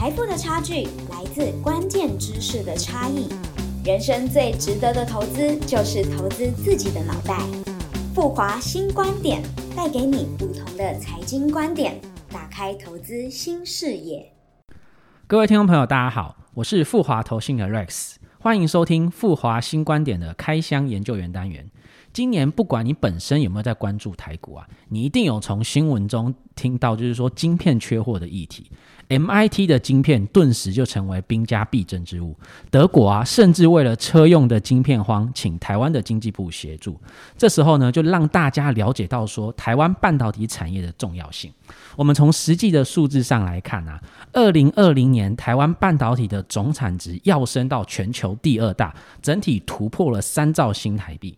财富的差距来自关键知识的差异。人生最值得的投资就是投资自己的脑袋。富华新观点带给你不同的财经观点，打开投资新视野。各位听众朋友，大家好，我是富华投信的 Rex，欢迎收听富华新观点的开箱研究员单元。今年不管你本身有没有在关注台股啊，你一定有从新闻中听到，就是说晶片缺货的议题。MIT 的晶片顿时就成为兵家必争之物。德国啊，甚至为了车用的晶片荒，请台湾的经济部协助。这时候呢，就让大家了解到说台湾半导体产业的重要性。我们从实际的数字上来看啊，二零二零年台湾半导体的总产值要升到全球第二大，整体突破了三兆新台币。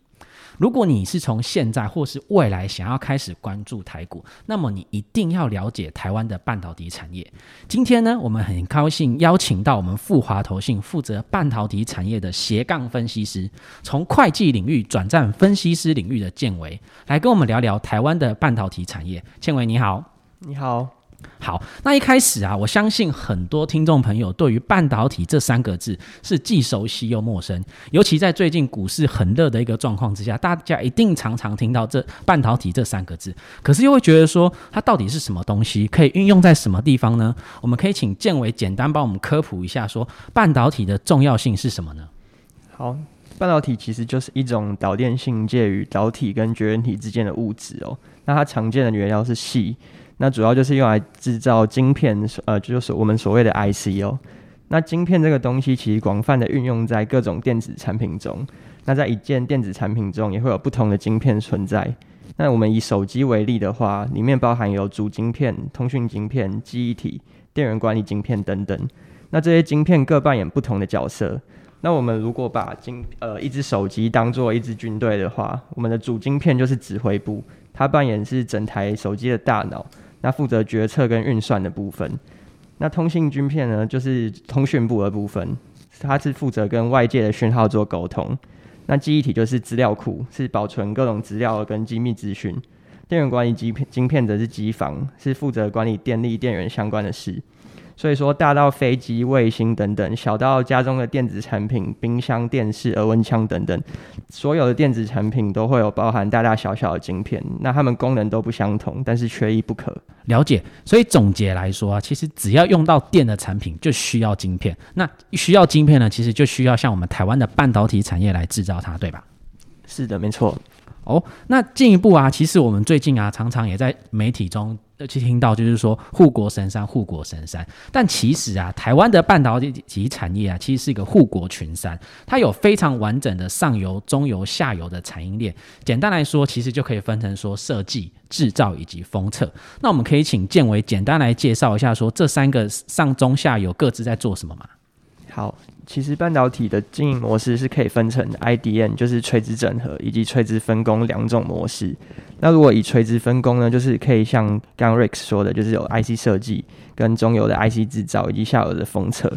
如果你是从现在或是未来想要开始关注台股，那么你一定要了解台湾的半导体产业。今天呢，我们很高兴邀请到我们富华投信负责半导体产业的斜杠分析师，从会计领域转战分析师领域的建维，来跟我们聊聊台湾的半导体产业。建维你好，你好。好，那一开始啊，我相信很多听众朋友对于半导体这三个字是既熟悉又陌生，尤其在最近股市很热的一个状况之下，大家一定常常听到这半导体这三个字，可是又会觉得说它到底是什么东西，可以运用在什么地方呢？我们可以请建伟简单帮我们科普一下，说半导体的重要性是什么呢？好，半导体其实就是一种导电性介于导体跟绝缘体之间的物质哦，那它常见的原料是锡。那主要就是用来制造晶片，呃，就是我们所谓的 IC 哦。那晶片这个东西其实广泛的运用在各种电子产品中。那在一件电子产品中，也会有不同的晶片存在。那我们以手机为例的话，里面包含有主晶片、通讯晶片、记忆体、电源管理晶片等等。那这些晶片各扮演不同的角色。那我们如果把晶呃一只手机当做一支军队的话，我们的主晶片就是指挥部，它扮演是整台手机的大脑。那负责决策跟运算的部分，那通信晶片呢，就是通讯部的部分，它是负责跟外界的讯号做沟通。那记忆体就是资料库，是保存各种资料跟机密资讯。电源管理晶片晶片则是机房，是负责管理电力电源相关的事。所以说，大到飞机、卫星等等，小到家中的电子产品、冰箱、电视、额温枪等等，所有的电子产品都会有包含大大小小的晶片。那它们功能都不相同，但是缺一不可。了解。所以总结来说啊，其实只要用到电的产品，就需要晶片。那需要晶片呢，其实就需要像我们台湾的半导体产业来制造它，对吧？是的，没错。哦，那进一步啊，其实我们最近啊，常常也在媒体中去听到，就是说护国神山，护国神山。但其实啊，台湾的半导体及产业啊，其实是一个护国群山，它有非常完整的上游、中游、下游的产业链。简单来说，其实就可以分成说设计、制造以及封测。那我们可以请建伟简单来介绍一下，说这三个上中下游各自在做什么吗？好。其实半导体的经营模式是可以分成 IDN，就是垂直整合，以及垂直分工两种模式。那如果以垂直分工呢，就是可以像刚 Rex 说的，就是有 IC 设计、跟中游的 IC 制造以及下游的封测。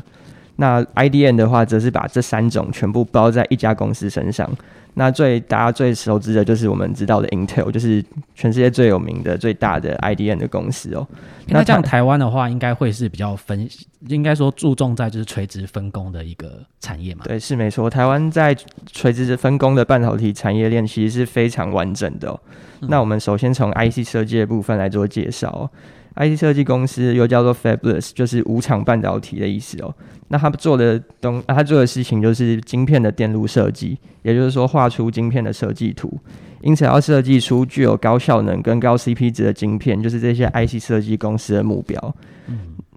那 IDN 的话，则是把这三种全部包在一家公司身上。那最大家最熟知的就是我们知道的 Intel，就是全世界最有名的、最大的 IDN 的公司哦。那这样台湾的话，应该会是比较分，应该说注重在就是垂直分工的一个产业嘛？对，是没错。台湾在垂直分工的半导体产业链其实是非常完整的。那我们首先从 IC 设计的部分来做介绍。IT 设计公司又叫做 Fabulous，就是无厂半导体的意思哦。那他做的东，他做的事情就是晶片的电路设计，也就是说画出晶片的设计图。因此要设计出具有高效能跟高 CP 值的晶片，就是这些 IC 设计公司的目标。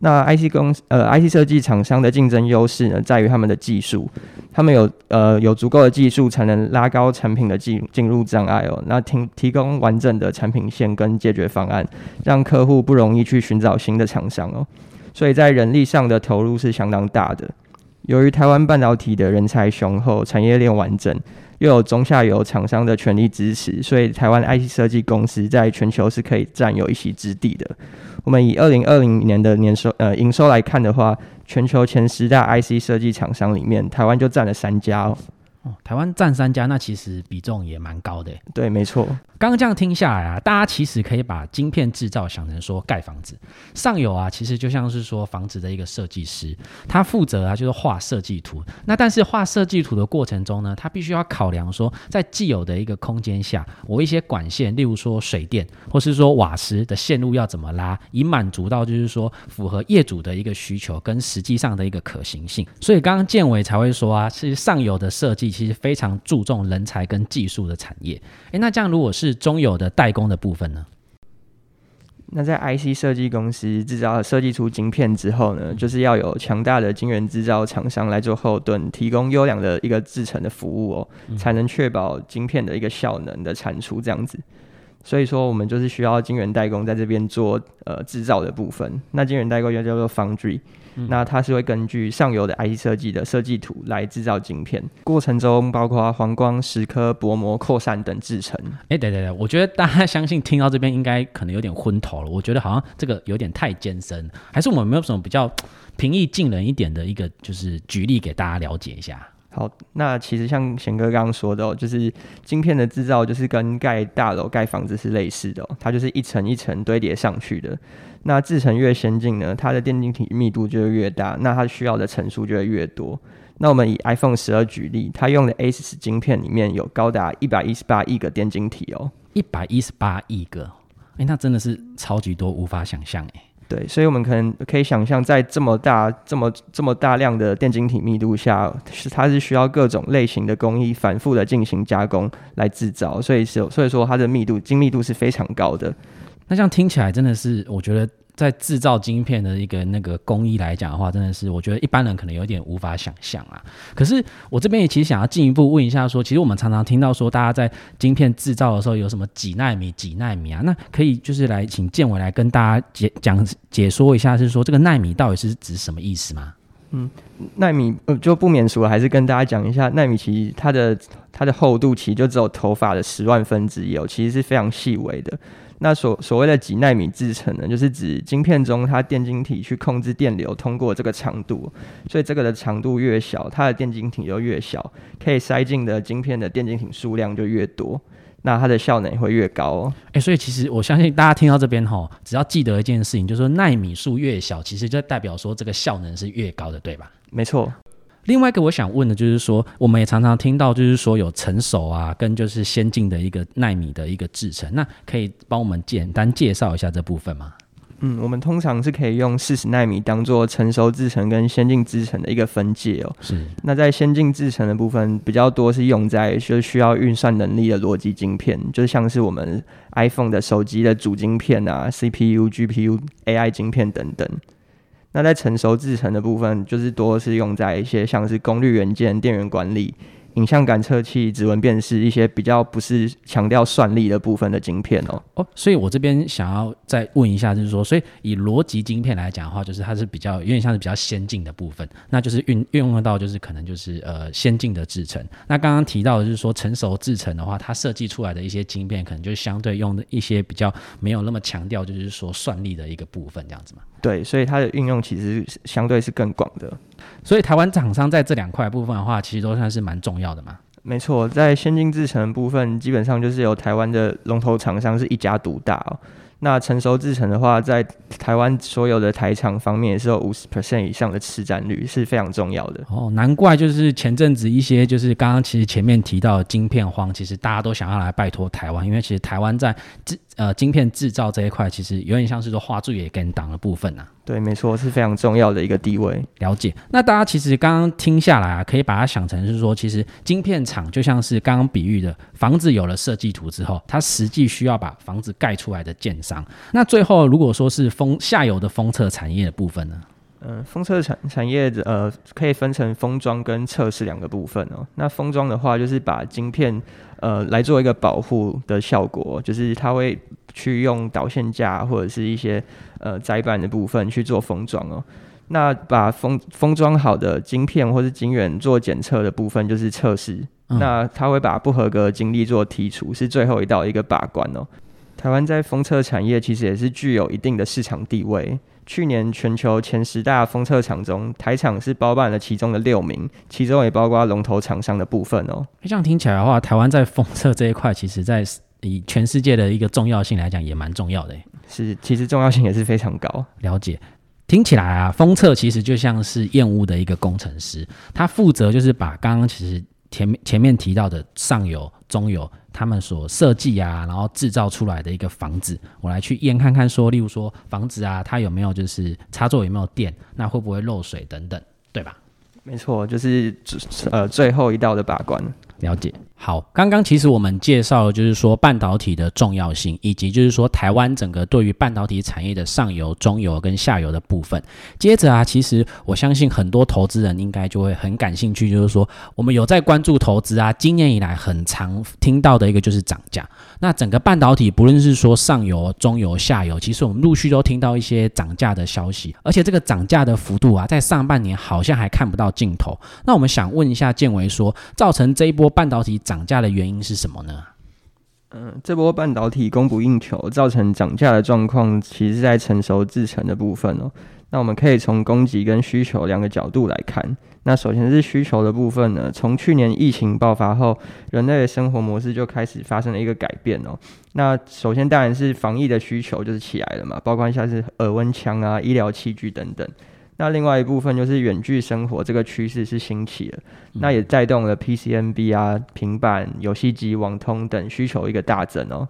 那 IC 公呃 IC 设计厂商的竞争优势呢，在于他们的技术，他们有呃有足够的技术才能拉高产品的进进入障碍哦。那提提供完整的产品线跟解决方案，让客户不容易去寻找新的厂商哦。所以在人力上的投入是相当大的。由于台湾半导体的人才雄厚，产业链完整，又有中下游厂商的全力支持，所以台湾 IC 设计公司在全球是可以占有一席之地的。我们以二零二零年的年收呃营收来看的话，全球前十大 IC 设计厂商里面，台湾就占了三家哦。哦，台湾占三家，那其实比重也蛮高的。对，没错。刚刚这样听下来啊，大家其实可以把晶片制造想成说盖房子，上游啊，其实就像是说房子的一个设计师，他负责啊就是画设计图。那但是画设计图的过程中呢，他必须要考量说，在既有的一个空间下，我一些管线，例如说水电或是说瓦斯的线路要怎么拉，以满足到就是说符合业主的一个需求跟实际上的一个可行性。所以刚刚建伟才会说啊，其实上游的设计其实非常注重人才跟技术的产业。诶，那这样如果是中友的代工的部分呢？那在 IC 设计公司制造设计出晶片之后呢，就是要有强大的晶圆制造厂商来做后盾，提供优良的一个制成的服务哦，才能确保晶片的一个效能的产出这样子。所以说，我们就是需要晶圆代工在这边做呃制造的部分。那晶圆代工又叫做 foundry。那它是会根据上游的 IC 设计的设计图来制造晶片，过程中包括黄光、蚀刻、薄膜、扩散等制成。哎，对对对，我觉得大家相信听到这边应该可能有点昏头了。我觉得好像这个有点太艰深，还是我们没有什么比较 平易近人一点的一个就是举例给大家了解一下。好，那其实像贤哥刚刚说的哦，就是晶片的制造就是跟盖大楼、盖房子是类似的哦，它就是一层一层堆叠上去的。那制程越先进呢，它的电晶体密度就会越大，那它需要的层数就会越多。那我们以 iPhone 十二举例，它用的 A 十晶片里面有高达一百一十八亿个电晶体哦，一百一十八亿个，哎，那真的是超级多，无法想象哎。对，所以我们可能可以想象，在这么大、这么这么大量的电晶体密度下，是它是需要各种类型的工艺反复的进行加工来制造，所以是所以说它的密度精密度是非常高的。那这样听起来真的是，我觉得。在制造晶片的一个那个工艺来讲的话，真的是我觉得一般人可能有点无法想象啊。可是我这边也其实想要进一步问一下，说其实我们常常听到说，大家在晶片制造的时候有什么几纳米、几纳米啊？那可以就是来请建伟来跟大家解讲解说一下，是说这个纳米到底是指什么意思吗？嗯，纳米呃就不免俗了，还是跟大家讲一下，纳米其实它的它的厚度其实就只有头发的十万分之一哦，其实是非常细微的。那所所谓的几纳米制程呢，就是指晶片中它电晶体去控制电流通过这个长度，所以这个的长度越小，它的电晶体就越小，可以塞进的晶片的电晶体数量就越多，那它的效能也会越高哦。诶，所以其实我相信大家听到这边吼，只要记得一件事情，就是说纳米数越小，其实就代表说这个效能是越高的，对吧？没错。另外一个我想问的就是说，我们也常常听到，就是说有成熟啊，跟就是先进的一个纳米的一个制程，那可以帮我们简单介绍一下这部分吗？嗯，我们通常是可以用四十纳米当做成熟制程跟先进制程的一个分界哦。是。那在先进制程的部分，比较多是用在就是需要运算能力的逻辑晶片，就是像是我们 iPhone 的手机的主晶片啊，CPU、GPU、AI 晶片等等。那在成熟制成的部分，就是多是用在一些像是功率元件、电源管理。影像感测器、指纹辨识一些比较不是强调算力的部分的晶片哦。哦，所以我这边想要再问一下，就是说，所以以逻辑晶片来讲的话，就是它是比较有点像是比较先进的部分，那就是运运用到就是可能就是呃先进的制程。那刚刚提到的就是说成熟制程的话，它设计出来的一些晶片，可能就相对用的一些比较没有那么强调，就是说算力的一个部分这样子嘛。对，所以它的运用其实相对是更广的。所以台湾厂商在这两块部分的话，其实都算是蛮重要的嘛。没错，在先进制程部分，基本上就是由台湾的龙头厂商是一家独大哦。那成熟制程的话，在台湾所有的台厂方面也是有五十 percent 以上的市占率，是非常重要的。哦，难怪就是前阵子一些就是刚刚其实前面提到的晶片荒，其实大家都想要来拜托台湾，因为其实台湾在制呃晶片制造这一块，其实有点像是说画柱也跟挡的部分呐。对，没错，是非常重要的一个地位。了解。那大家其实刚刚听下来啊，可以把它想成是说，其实晶片厂就像是刚刚比喻的房子有了设计图之后，它实际需要把房子盖出来的建商。那最后如果说是封下游的封测产业的部分呢？嗯，封测产产业呃可以分成封装跟测试两个部分哦。那封装的话，就是把晶片呃来做一个保护的效果，就是它会。去用导线架或者是一些呃载板的部分去做封装哦。那把封封装好的晶片或是晶圆做检测的部分就是测试。那它会把不合格晶粒做剔除，是最后一道一个把关哦。台湾在封测产业其实也是具有一定的市场地位。去年全球前十大封测厂中，台厂是包办了其中的六名，其中也包括龙头厂商的部分哦。这样听起来的话，台湾在封测这一块，其实在以全世界的一个重要性来讲，也蛮重要的。是，其实重要性也是非常高。了解，听起来啊，封测其实就像是燕屋的一个工程师，他负责就是把刚刚其实前面前面提到的上游、中游他们所设计啊，然后制造出来的一个房子，我来去验看看，说，例如说房子啊，它有没有就是插座有没有电，那会不会漏水等等，对吧？没错，就是呃最后一道的把关。了解。好，刚刚其实我们介绍了，就是说半导体的重要性，以及就是说台湾整个对于半导体产业的上游、中游跟下游的部分。接着啊，其实我相信很多投资人应该就会很感兴趣，就是说我们有在关注投资啊，今年以来很常听到的一个就是涨价。那整个半导体，不论是说上游、中游、下游，其实我们陆续都听到一些涨价的消息，而且这个涨价的幅度啊，在上半年好像还看不到尽头。那我们想问一下建维，说造成这一波半导体涨。价的原因是什么呢？嗯，这波半导体供不应求造成涨价的状况，其实在成熟制成的部分哦。那我们可以从供给跟需求两个角度来看。那首先是需求的部分呢，从去年疫情爆发后，人类的生活模式就开始发生了一个改变哦。那首先当然是防疫的需求就是起来了嘛，包括像是耳温枪啊、医疗器具等等。那另外一部分就是远距生活这个趋势是兴起了，那也带动了 PCNB 啊、平板、游戏机、网通等需求一个大增哦。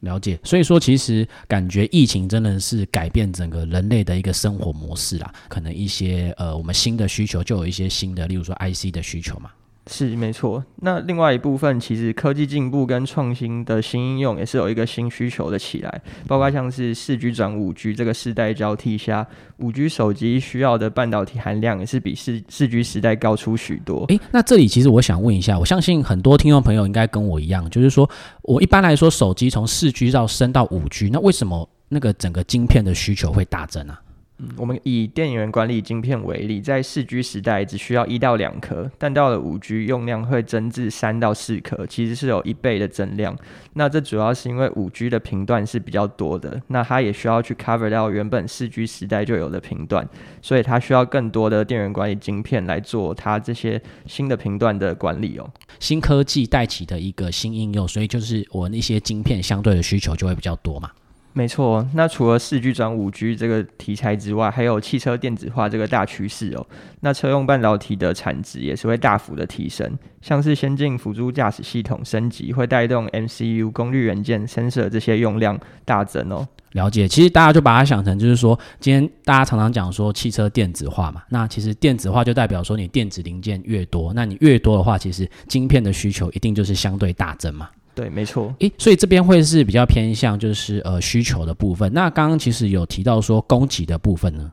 了解，所以说其实感觉疫情真的是改变整个人类的一个生活模式啦，可能一些呃我们新的需求就有一些新的，例如说 IC 的需求嘛。是没错，那另外一部分其实科技进步跟创新的新应用也是有一个新需求的起来，包括像是四 G 转五 G 这个世代交替下，五 G 手机需要的半导体含量也是比四四 G 时代高出许多。诶，那这里其实我想问一下，我相信很多听众朋友应该跟我一样，就是说我一般来说手机从四 G 到升到五 G，那为什么那个整个晶片的需求会大增啊？嗯，我们以电源管理晶片为例，在四 G 时代只需要一到两颗，但到了五 G 用量会增至三到四颗，其实是有一倍的增量。那这主要是因为五 G 的频段是比较多的，那它也需要去 cover 到原本四 G 时代就有的频段，所以它需要更多的电源管理晶片来做它这些新的频段的管理哦。新科技带起的一个新应用，所以就是我那些晶片相对的需求就会比较多嘛。没错，那除了四 G 转五 G 这个题材之外，还有汽车电子化这个大趋势哦。那车用半导体的产值也是会大幅的提升，像是先进辅助驾驶系统升级，会带动 MCU 功率元件、sensor 这些用量大增哦。了解，其实大家就把它想成就是说，今天大家常常讲说汽车电子化嘛，那其实电子化就代表说你电子零件越多，那你越多的话，其实晶片的需求一定就是相对大增嘛。对，没错。诶，所以这边会是比较偏向就是呃需求的部分。那刚刚其实有提到说供给的部分呢。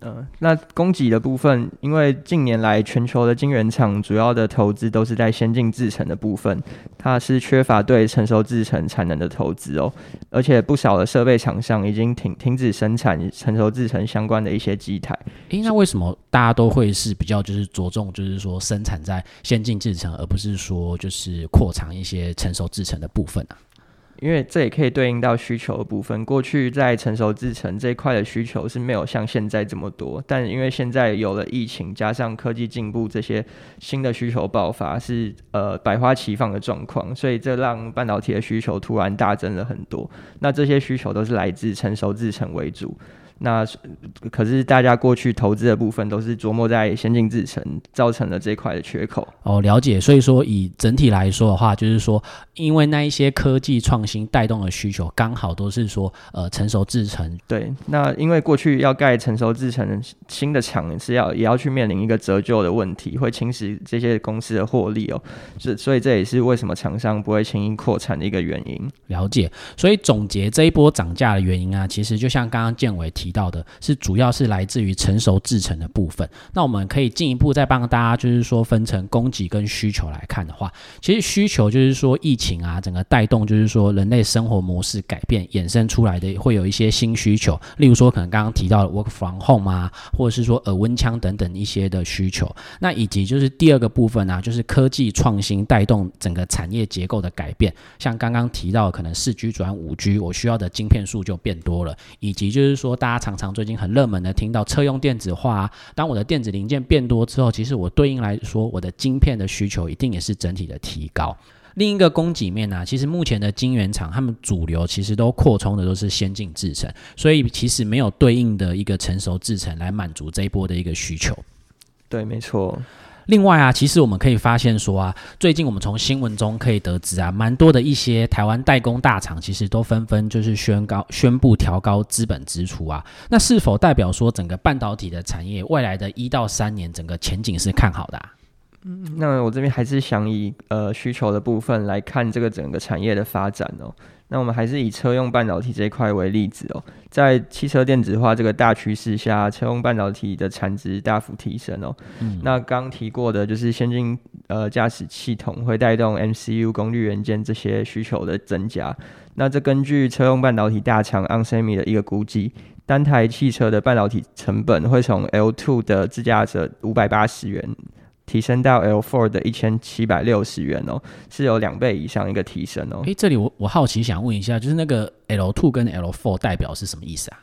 嗯，那供给的部分，因为近年来全球的晶圆厂主要的投资都是在先进制程的部分，它是缺乏对成熟制程产能的投资哦，而且不少的设备厂商已经停停止生产成熟制程相关的一些机台。诶，那为什么大家都会是比较就是着重就是说生产在先进制程，而不是说就是扩长一些成熟制程的部分啊？因为这也可以对应到需求的部分。过去在成熟制程这一块的需求是没有像现在这么多，但因为现在有了疫情，加上科技进步，这些新的需求爆发是呃百花齐放的状况，所以这让半导体的需求突然大增了很多。那这些需求都是来自成熟制程为主。那可是大家过去投资的部分都是琢磨在先进制程，造成了这块的缺口。哦，了解。所以说以整体来说的话，就是说，因为那一些科技创新带动的需求，刚好都是说呃成熟制程。对。那因为过去要盖成熟制程新的厂是要也要去面临一个折旧的问题，会侵蚀这些公司的获利哦。是，所以这也是为什么厂商不会轻易扩产的一个原因。了解。所以总结这一波涨价的原因啊，其实就像刚刚建伟提。提到的是，主要是来自于成熟制成的部分。那我们可以进一步再帮大家，就是说分成供给跟需求来看的话，其实需求就是说疫情啊，整个带动就是说人类生活模式改变衍生出来的，会有一些新需求。例如说，可能刚刚提到的 work from home 啊，或者是说耳温枪等等一些的需求。那以及就是第二个部分啊，就是科技创新带动整个产业结构的改变。像刚刚提到，可能四 G 转五 G，我需要的晶片数就变多了，以及就是说大家。常常最近很热门的听到车用电子化，当我的电子零件变多之后，其实我对应来说，我的晶片的需求一定也是整体的提高。另一个供给面呢、其实目前的晶圆厂，他们主流其实都扩充的都是先进制程，所以其实没有对应的一个成熟制程来满足这一波的一个需求。对，没错。另外啊，其实我们可以发现说啊，最近我们从新闻中可以得知啊，蛮多的一些台湾代工大厂其实都纷纷就是宣告宣布调高资本支出啊。那是否代表说整个半导体的产业未来的一到三年整个前景是看好的、啊？那我这边还是想以呃需求的部分来看这个整个产业的发展哦。那我们还是以车用半导体这一块为例子哦，在汽车电子化这个大趋势下，车用半导体的产值大幅提升哦。那刚提过的就是先进呃驾驶系统会带动 MCU 功率元件这些需求的增加。那这根据车用半导体大厂 onsemi 的一个估计，单台汽车的半导体成本会从 L2 的自驾车五百八十元。提升到 L4 的一千七百六十元哦，是有两倍以上一个提升哦。诶，这里我我好奇想问一下，就是那个 L two 跟 L four 代表是什么意思啊？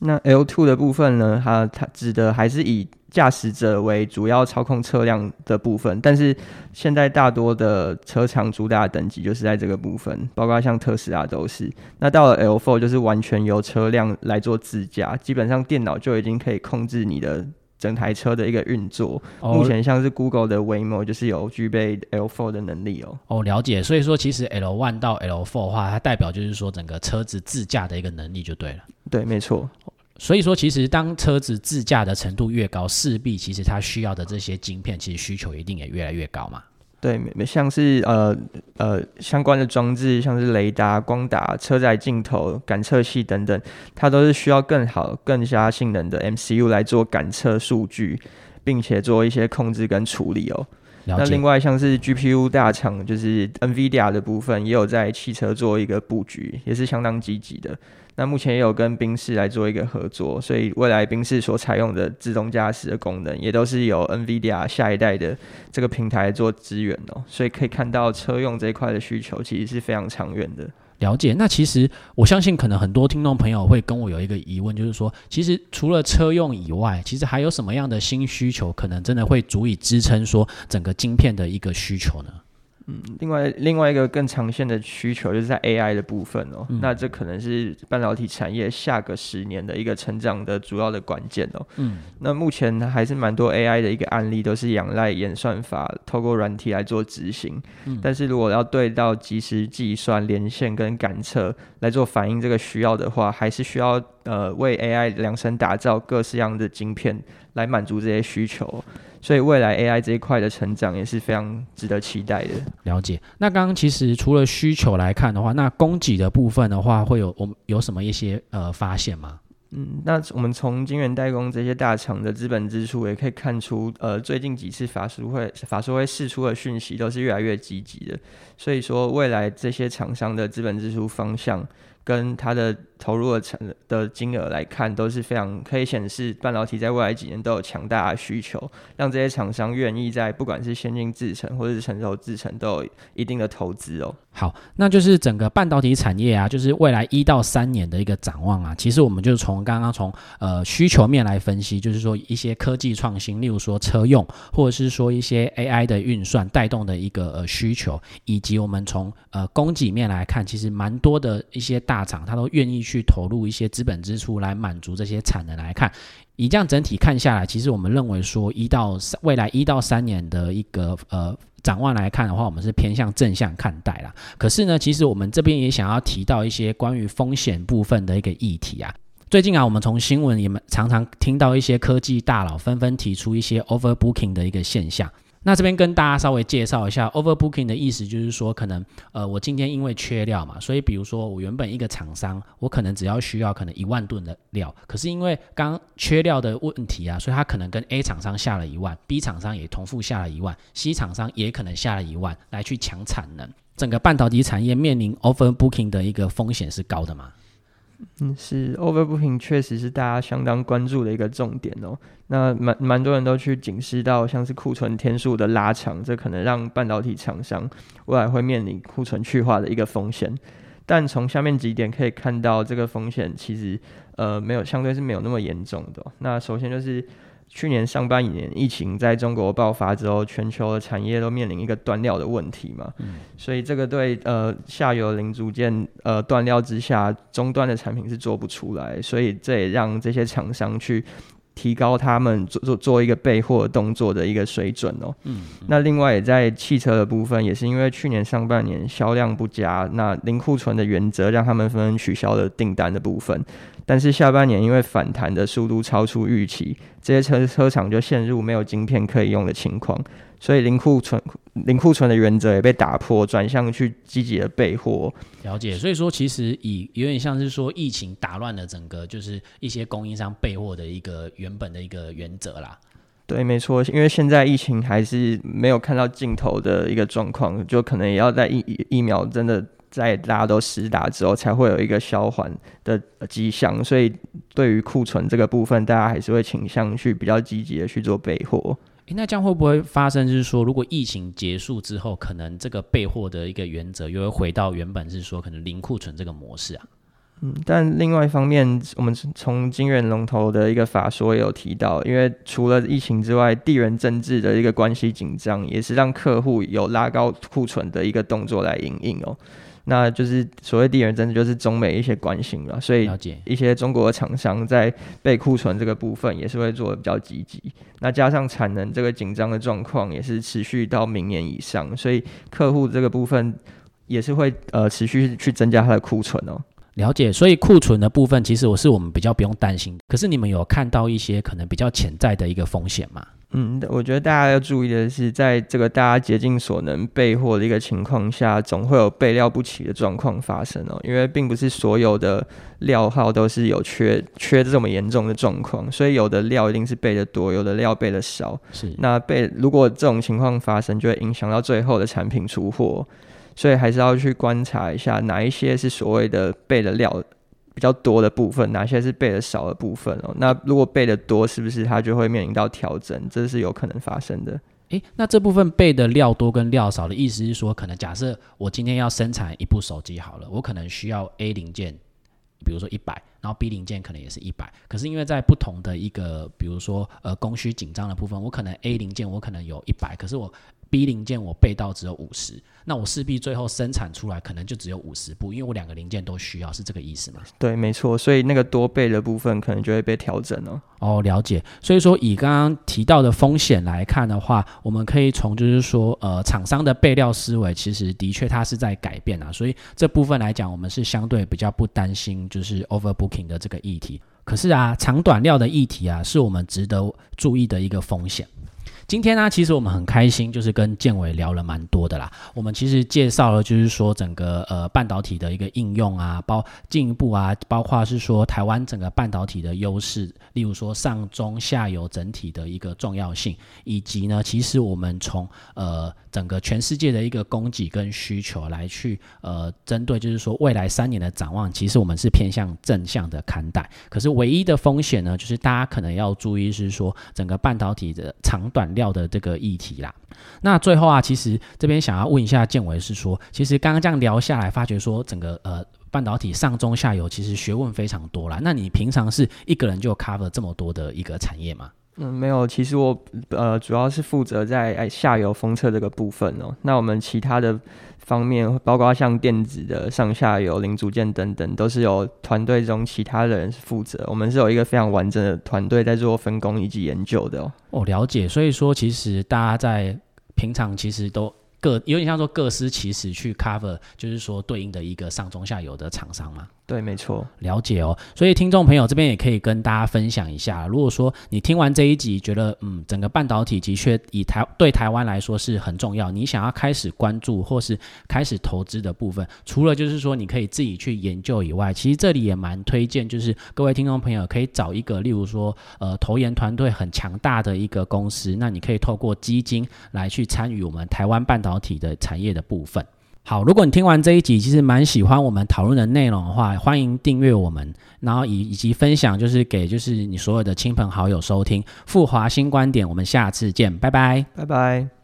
那 L2 的部分呢，它它指的还是以驾驶者为主要操控车辆的部分，但是现在大多的车厂主打等级就是在这个部分，包括像特斯拉都是。那到了 L4 就是完全由车辆来做自驾，基本上电脑就已经可以控制你的。整台车的一个运作，哦目前像是 Google 的 Waymo 就是有具备 L4 的能力哦。哦，了解。所以说，其实 L one 到 L four 的话，它代表就是说整个车子自驾的一个能力就对了。对，没错。所以说，其实当车子自驾的程度越高，势必其实它需要的这些晶片，其实需求一定也越来越高嘛。对，没像是呃呃相关的装置，像是雷达、光达、车载镜头、感测器等等，它都是需要更好、更加性能的 MCU 来做感测数据，并且做一些控制跟处理哦。那另。外像是 GPU 大厂，就是 NVIDIA 的部分，也有在汽车做一个布局，也是相当积极的。那目前也有跟宾士来做一个合作，所以未来宾士所采用的自动驾驶的功能，也都是由 NVIDIA 下一代的这个平台做支援哦。所以可以看到车用这一块的需求其实是非常长远的。了解，那其实我相信，可能很多听众朋友会跟我有一个疑问，就是说，其实除了车用以外，其实还有什么样的新需求，可能真的会足以支撑说整个晶片的一个需求呢？另外，另外一个更长线的需求就是在 AI 的部分哦，那这可能是半导体产业下个十年的一个成长的主要的关键哦。嗯，那目前还是蛮多 AI 的一个案例都是仰赖演算法，透过软体来做执行。嗯但是如果要对到即时计算、连线跟感测来做反映这个需要的话，还是需要呃为 AI 量身打造各式样的晶片来满足这些需求。所以未来 AI 这一块的成长也是非常值得期待的。了解。那刚刚其实除了需求来看的话，那供给的部分的话，会有我们有什么一些呃发现吗？嗯，那我们从晶圆代工这些大厂的资本支出也可以看出，呃，最近几次法说会法说会释出的讯息都是越来越积极的，所以说未来这些厂商的资本支出方向跟它的投入的成的金额来看，都是非常可以显示半导体在未来几年都有强大的需求，让这些厂商愿意在不管是先进制程或者是成熟制程都有一定的投资哦。好，那就是整个半导体产业啊，就是未来一到三年的一个展望啊。其实我们就是从刚刚从呃需求面来分析，就是说一些科技创新，例如说车用，或者是说一些 AI 的运算带动的一个呃需求，以及我们从呃供给面来看，其实蛮多的一些大大厂，它都愿意去投入一些资本支出来满足这些产能来看。以这样整体看下来，其实我们认为说一到三未来一到三年的一个呃展望来看的话，我们是偏向正向看待啦。可是呢，其实我们这边也想要提到一些关于风险部分的一个议题啊。最近啊，我们从新闻也常常听到一些科技大佬纷纷提出一些 overbooking 的一个现象。那这边跟大家稍微介绍一下 overbooking 的意思，就是说可能呃我今天因为缺料嘛，所以比如说我原本一个厂商，我可能只要需要可能一万吨的料，可是因为刚缺料的问题啊，所以他可能跟 A 厂商下了一万，B 厂商也同步下了一万，C 厂商也可能下了一万来去抢产能。整个半导体产业面临 overbooking 的一个风险是高的嘛？嗯，是 overbooking 确实是大家相当关注的一个重点哦。那蛮蛮多人都去警示到，像是库存天数的拉长，这可能让半导体厂商未来会面临库存去化的一个风险。但从下面几点可以看到，这个风险其实呃没有相对是没有那么严重的、那首先就是去年上半年疫情在中国爆发之后，全球的产业都面临一个断料的问题嘛，所以这个对呃下游零组件呃断料之下，终端的产品是做不出来，所以这也让这些厂商去。提高他们做做做一个备货动作的一个水准哦。嗯，那另外也在汽车的部分，也是因为去年上半年销量不佳，那零库存的原则让他们纷纷取消了订单的部分。但是下半年因为反弹的速度超出预期，这些车车厂就陷入没有晶片可以用的情况。所以零库存、零库存的原则也被打破，转向去积极的备货。了解，所以说其实以有点像是说疫情打乱了整个，就是一些供应商备货的一个原本的一个原则啦。对，没错，因为现在疫情还是没有看到尽头的一个状况，就可能也要在疫疫苗真的在大家都实打之后，才会有一个消缓的迹象。所以对于库存这个部分，大家还是会倾向去比较积极的去做备货。诶那这样会不会发生？就是说，如果疫情结束之后，可能这个备货的一个原则又会回到原本是说可能零库存这个模式啊？嗯，但另外一方面，我们从金源龙头的一个法说也有提到，因为除了疫情之外，地缘政治的一个关系紧张，也是让客户有拉高库存的一个动作来应应哦。那就是所谓地缘政治，就是中美一些关系了，所以一些中国的厂商在备库存这个部分也是会做的比较积极。那加上产能这个紧张的状况也是持续到明年以上，所以客户这个部分也是会呃持续去增加它的库存哦。了解，所以库存的部分其实我是我们比较不用担心。可是你们有看到一些可能比较潜在的一个风险吗？嗯，我觉得大家要注意的是，在这个大家竭尽所能备货的一个情况下，总会有备料不齐的状况发生哦。因为并不是所有的料号都是有缺缺这么严重的状况，所以有的料一定是备的多，有的料备的少。是，那备如果这种情况发生，就会影响到最后的产品出货，所以还是要去观察一下哪一些是所谓的备的料。比较多的部分，哪些是备的少的部分哦？那如果备的多，是不是它就会面临到调整？这是有可能发生的。诶，那这部分备的料多跟料少的意思是说，可能假设我今天要生产一部手机好了，我可能需要 A 零件，比如说一百，然后 B 零件可能也是一百。可是因为在不同的一个，比如说呃供需紧张的部分，我可能 A 零件我可能有一百，可是我 B 零件我备到只有五十。那我势必最后生产出来可能就只有五十部，因为我两个零件都需要，是这个意思吗？对，没错，所以那个多备的部分可能就会被调整了。哦，了解。所以说以刚刚提到的风险来看的话，我们可以从就是说，呃，厂商的备料思维其实的确它是在改变啊，所以这部分来讲，我们是相对比较不担心就是 overbooking 的这个议题。可是啊，长短料的议题啊，是我们值得注意的一个风险。今天呢，其实我们很开心，就是跟建伟聊了蛮多的啦。我们其实介绍了，就是说整个呃半导体的一个应用啊，包进一步啊，包括是说台湾整个半导体的优势，例如说上中下游整体的一个重要性，以及呢，其实我们从呃整个全世界的一个供给跟需求来去呃针对，就是说未来三年的展望，其实我们是偏向正向的看待。可是唯一的风险呢，就是大家可能要注意是说整个半导体的长短。料的这个议题啦，那最后啊，其实这边想要问一下建伟是说，其实刚刚这样聊下来，发觉说整个呃半导体上中下游其实学问非常多啦。那你平常是一个人就 cover 这么多的一个产业吗？嗯，没有，其实我呃主要是负责在下游封测这个部分哦。那我们其他的。方面包括像电子的上下游零组件等等，都是由团队中其他的人负责。我们是有一个非常完整的团队在做分工以及研究的哦。哦，了解。所以说，其实大家在平常其实都。各有点像说各司其职去 cover，就是说对应的一个上中下游的厂商嘛。对，没错，了解哦。所以听众朋友这边也可以跟大家分享一下，如果说你听完这一集觉得嗯，整个半导体的确以台对台湾来说是很重要，你想要开始关注或是开始投资的部分，除了就是说你可以自己去研究以外，其实这里也蛮推荐，就是各位听众朋友可以找一个，例如说呃投研团队很强大的一个公司，那你可以透过基金来去参与我们台湾半导。体的产业的部分。好，如果你听完这一集，其实蛮喜欢我们讨论的内容的话，欢迎订阅我们，然后以以及分享，就是给就是你所有的亲朋好友收听富华新观点。我们下次见，拜拜，拜拜。